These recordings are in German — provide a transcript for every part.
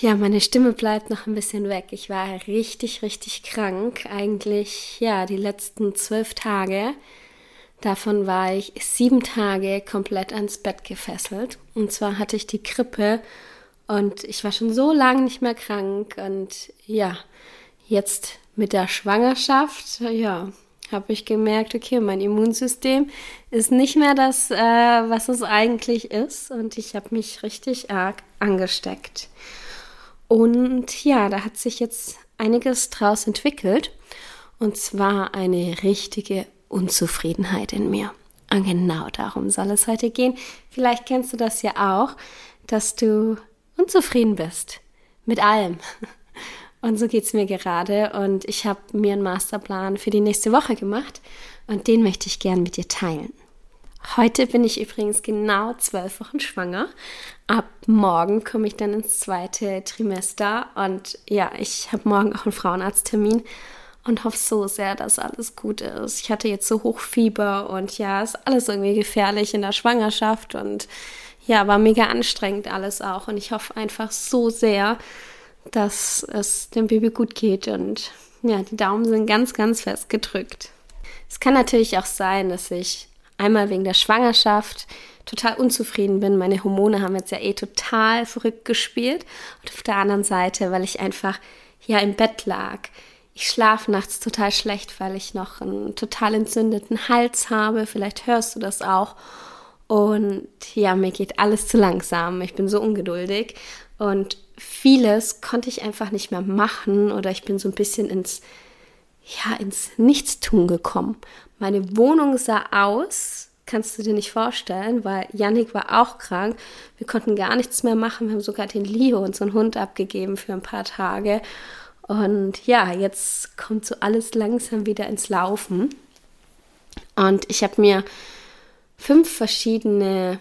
Ja, meine Stimme bleibt noch ein bisschen weg. Ich war richtig, richtig krank. Eigentlich, ja, die letzten zwölf Tage. Davon war ich sieben Tage komplett ans Bett gefesselt. Und zwar hatte ich die Grippe und ich war schon so lange nicht mehr krank. Und ja, jetzt mit der Schwangerschaft, ja, habe ich gemerkt, okay, mein Immunsystem ist nicht mehr das, äh, was es eigentlich ist. Und ich habe mich richtig arg angesteckt. Und ja, da hat sich jetzt einiges draus entwickelt. Und zwar eine richtige Unzufriedenheit in mir. Und genau darum soll es heute gehen. Vielleicht kennst du das ja auch, dass du unzufrieden bist mit allem. Und so geht es mir gerade. Und ich habe mir einen Masterplan für die nächste Woche gemacht. Und den möchte ich gern mit dir teilen. Heute bin ich übrigens genau zwölf Wochen schwanger. Ab morgen komme ich dann ins zweite Trimester und ja, ich habe morgen auch einen Frauenarzttermin und hoffe so sehr, dass alles gut ist. Ich hatte jetzt so Hochfieber und ja, ist alles irgendwie gefährlich in der Schwangerschaft und ja, war mega anstrengend alles auch und ich hoffe einfach so sehr, dass es dem Baby gut geht und ja, die Daumen sind ganz, ganz fest gedrückt. Es kann natürlich auch sein, dass ich Einmal wegen der Schwangerschaft total unzufrieden bin. Meine Hormone haben jetzt ja eh total verrückt gespielt. Und auf der anderen Seite, weil ich einfach ja im Bett lag. Ich schlafe nachts total schlecht, weil ich noch einen total entzündeten Hals habe. Vielleicht hörst du das auch. Und ja, mir geht alles zu langsam. Ich bin so ungeduldig. Und vieles konnte ich einfach nicht mehr machen oder ich bin so ein bisschen ins ja, ins Nichtstun gekommen. Meine Wohnung sah aus, kannst du dir nicht vorstellen, weil Yannick war auch krank. Wir konnten gar nichts mehr machen. Wir haben sogar den Leo, unseren Hund, abgegeben für ein paar Tage. Und ja, jetzt kommt so alles langsam wieder ins Laufen. Und ich habe mir fünf verschiedene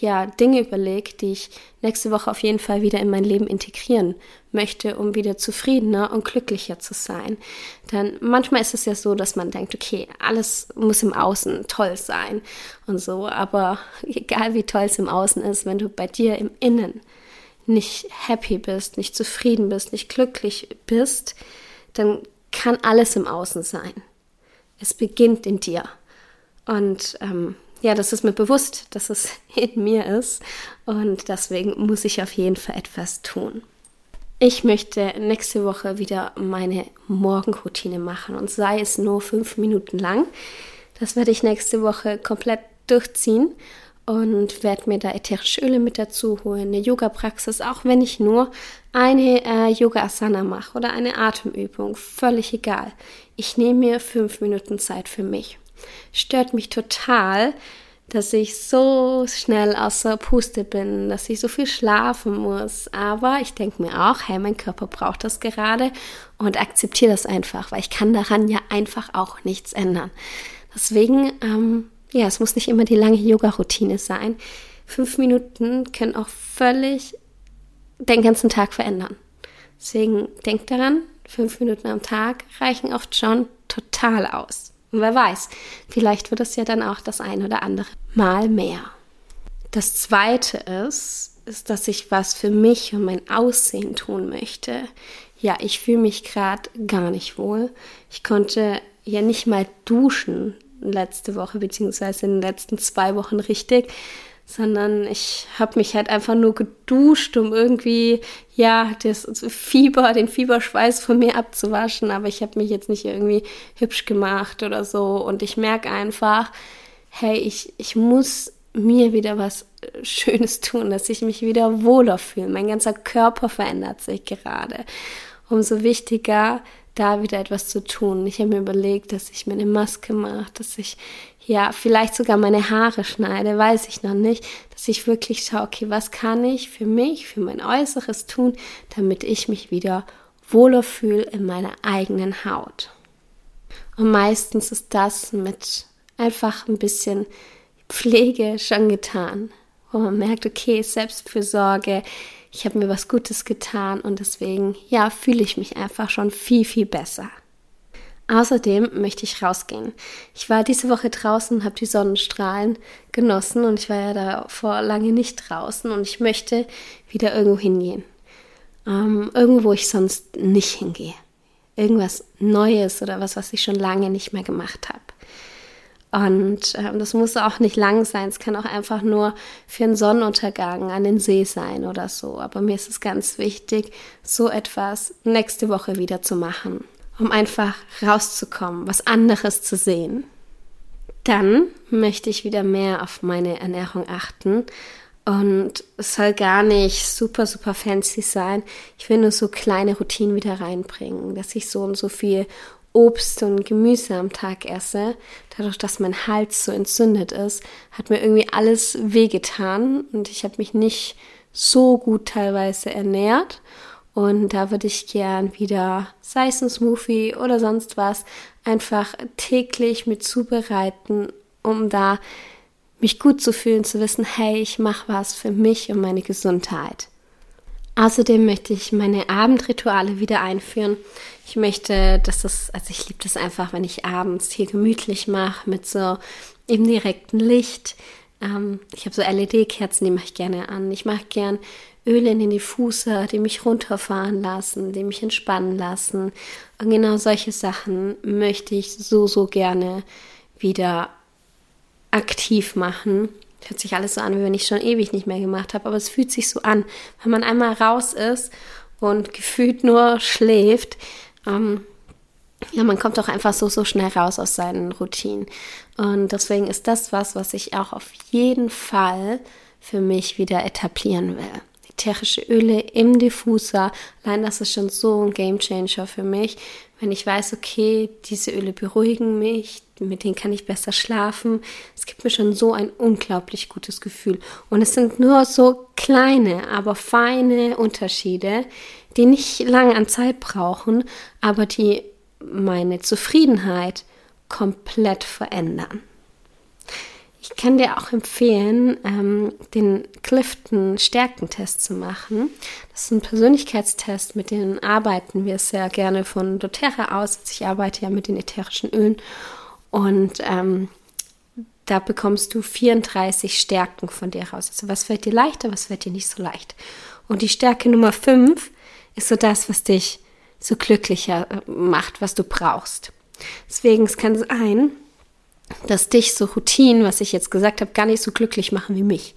ja, Dinge überlegt, die ich nächste Woche auf jeden Fall wieder in mein Leben integrieren möchte, um wieder zufriedener und glücklicher zu sein. Denn manchmal ist es ja so, dass man denkt, okay, alles muss im Außen toll sein und so, aber egal wie toll es im Außen ist, wenn du bei dir im Innen nicht happy bist, nicht zufrieden bist, nicht glücklich bist, dann kann alles im Außen sein. Es beginnt in dir. Und ähm, ja, das ist mir bewusst, dass es in mir ist und deswegen muss ich auf jeden Fall etwas tun. Ich möchte nächste Woche wieder meine Morgenroutine machen und sei es nur fünf Minuten lang. Das werde ich nächste Woche komplett durchziehen und werde mir da ätherische Öle mit dazu holen, eine Yoga-Praxis, auch wenn ich nur eine äh, Yoga-Asana mache oder eine Atemübung, völlig egal. Ich nehme mir fünf Minuten Zeit für mich stört mich total, dass ich so schnell außer Puste bin, dass ich so viel schlafen muss. Aber ich denke mir auch, hey, mein Körper braucht das gerade und akzeptiere das einfach, weil ich kann daran ja einfach auch nichts ändern. Deswegen, ähm, ja, es muss nicht immer die lange Yoga-Routine sein. Fünf Minuten können auch völlig den ganzen Tag verändern. Deswegen denk daran, fünf Minuten am Tag reichen oft schon total aus. Und wer weiß, vielleicht wird es ja dann auch das ein oder andere Mal mehr. Das zweite ist, ist, dass ich was für mich und mein Aussehen tun möchte. Ja, ich fühle mich gerade gar nicht wohl. Ich konnte ja nicht mal duschen letzte Woche, beziehungsweise in den letzten zwei Wochen richtig, sondern ich habe mich halt einfach nur geduscht, um irgendwie, ja, das Fieber, den Fieberschweiß von mir abzuwaschen, aber ich habe mich jetzt nicht irgendwie hübsch gemacht oder so und ich merke einfach, hey, ich, ich muss mir wieder was äh, Schönes tun, dass ich mich wieder wohler fühle. Mein ganzer Körper verändert sich gerade. Umso wichtiger, da wieder etwas zu tun. Ich habe mir überlegt, dass ich mir eine Maske mache, dass ich ja vielleicht sogar meine Haare schneide, weiß ich noch nicht, dass ich wirklich schaue, okay, was kann ich für mich, für mein Äußeres tun, damit ich mich wieder wohler fühle in meiner eigenen Haut. Und meistens ist das mit einfach ein bisschen Pflege schon getan, wo man merkt, okay, Selbstfürsorge, ich habe mir was Gutes getan und deswegen, ja, fühle ich mich einfach schon viel, viel besser. Außerdem möchte ich rausgehen. Ich war diese Woche draußen und habe die Sonnenstrahlen genossen und ich war ja da vor lange nicht draußen und ich möchte wieder irgendwo hingehen. Ähm, irgendwo ich sonst nicht hingehe. Irgendwas Neues oder was, was ich schon lange nicht mehr gemacht habe. Und ähm, das muss auch nicht lang sein. Es kann auch einfach nur für einen Sonnenuntergang an den See sein oder so. Aber mir ist es ganz wichtig, so etwas nächste Woche wieder zu machen, um einfach rauszukommen, was anderes zu sehen. Dann möchte ich wieder mehr auf meine Ernährung achten. Und es soll gar nicht super, super fancy sein. Ich will nur so kleine Routinen wieder reinbringen, dass ich so und so viel Obst und Gemüse am Tag esse, dadurch, dass mein Hals so entzündet ist, hat mir irgendwie alles wehgetan und ich habe mich nicht so gut teilweise ernährt. Und da würde ich gern wieder, sei es ein Smoothie oder sonst was, einfach täglich mit zubereiten, um da mich gut zu fühlen, zu wissen, hey, ich mache was für mich und meine Gesundheit. Außerdem möchte ich meine Abendrituale wieder einführen. Ich möchte, dass das, also ich liebe das einfach, wenn ich abends hier gemütlich mache mit so im direkten Licht. Ähm, ich habe so LED-Kerzen, die mache ich gerne an. Ich mache gern Öle in die Diffuser, die mich runterfahren lassen, die mich entspannen lassen. Und genau solche Sachen möchte ich so, so gerne wieder aktiv machen Hört sich alles so an, wie wenn ich schon ewig nicht mehr gemacht habe, aber es fühlt sich so an, wenn man einmal raus ist und gefühlt nur schläft. Ähm, ja, man kommt auch einfach so, so schnell raus aus seinen Routinen. Und deswegen ist das was, was ich auch auf jeden Fall für mich wieder etablieren will ätherische Öle im Diffuser. Allein das ist schon so ein Game Changer für mich, wenn ich weiß, okay, diese Öle beruhigen mich, mit denen kann ich besser schlafen. Es gibt mir schon so ein unglaublich gutes Gefühl. Und es sind nur so kleine, aber feine Unterschiede, die nicht lange an Zeit brauchen, aber die meine Zufriedenheit komplett verändern. Ich kann dir auch empfehlen, ähm, den Clifton Stärkentest zu machen. Das ist ein Persönlichkeitstest, mit dem arbeiten wir sehr gerne von doTERRA aus. Also ich arbeite ja mit den ätherischen Ölen und ähm, da bekommst du 34 Stärken von dir raus. Also was fällt dir leichter, was fällt dir nicht so leicht. Und die Stärke Nummer 5 ist so das, was dich so glücklicher äh, macht, was du brauchst. Deswegen, es kann sein, dass dich so Routinen, was ich jetzt gesagt habe, gar nicht so glücklich machen wie mich.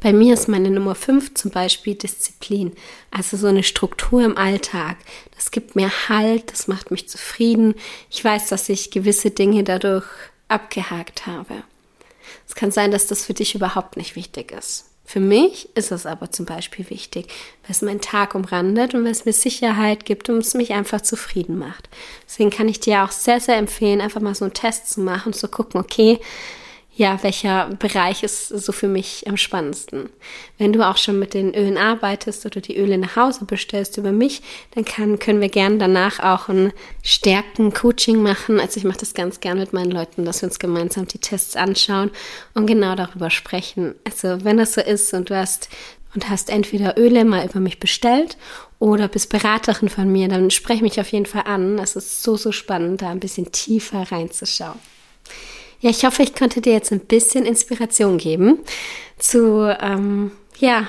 Bei mir ist meine Nummer 5 zum Beispiel Disziplin, also so eine Struktur im Alltag. Das gibt mir Halt, das macht mich zufrieden. Ich weiß, dass ich gewisse Dinge dadurch abgehakt habe. Es kann sein, dass das für dich überhaupt nicht wichtig ist. Für mich ist es aber zum Beispiel wichtig, weil es meinen Tag umrandet und weil es mir Sicherheit gibt und es mich einfach zufrieden macht. Deswegen kann ich dir auch sehr, sehr empfehlen, einfach mal so einen Test zu machen zu gucken, okay, ja, welcher Bereich ist so für mich am spannendsten. Wenn du auch schon mit den Ölen arbeitest oder die Öle nach Hause bestellst über mich, dann kann, können wir gern danach auch ein Stärken-Coaching machen. Also ich mache das ganz gern mit meinen Leuten, dass wir uns gemeinsam die Tests anschauen und genau darüber sprechen. Also wenn das so ist und du hast und hast entweder Öle mal über mich bestellt oder bist Beraterin von mir, dann sprech mich auf jeden Fall an. Es ist so, so spannend, da ein bisschen tiefer reinzuschauen. Ja, ich hoffe, ich konnte dir jetzt ein bisschen Inspiration geben zu, ähm, ja,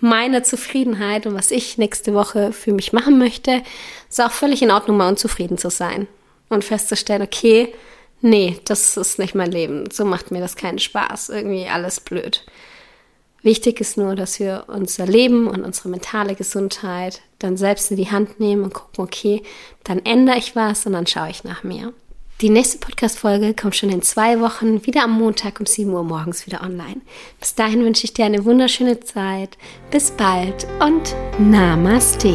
meiner Zufriedenheit und was ich nächste Woche für mich machen möchte. Ist auch völlig in Ordnung, mal unzufrieden zu sein und festzustellen, okay, nee, das ist nicht mein Leben. So macht mir das keinen Spaß. Irgendwie alles blöd. Wichtig ist nur, dass wir unser Leben und unsere mentale Gesundheit dann selbst in die Hand nehmen und gucken, okay, dann ändere ich was und dann schaue ich nach mir. Die nächste Podcast-Folge kommt schon in zwei Wochen wieder am Montag um 7 Uhr morgens wieder online. Bis dahin wünsche ich dir eine wunderschöne Zeit. Bis bald und Namaste.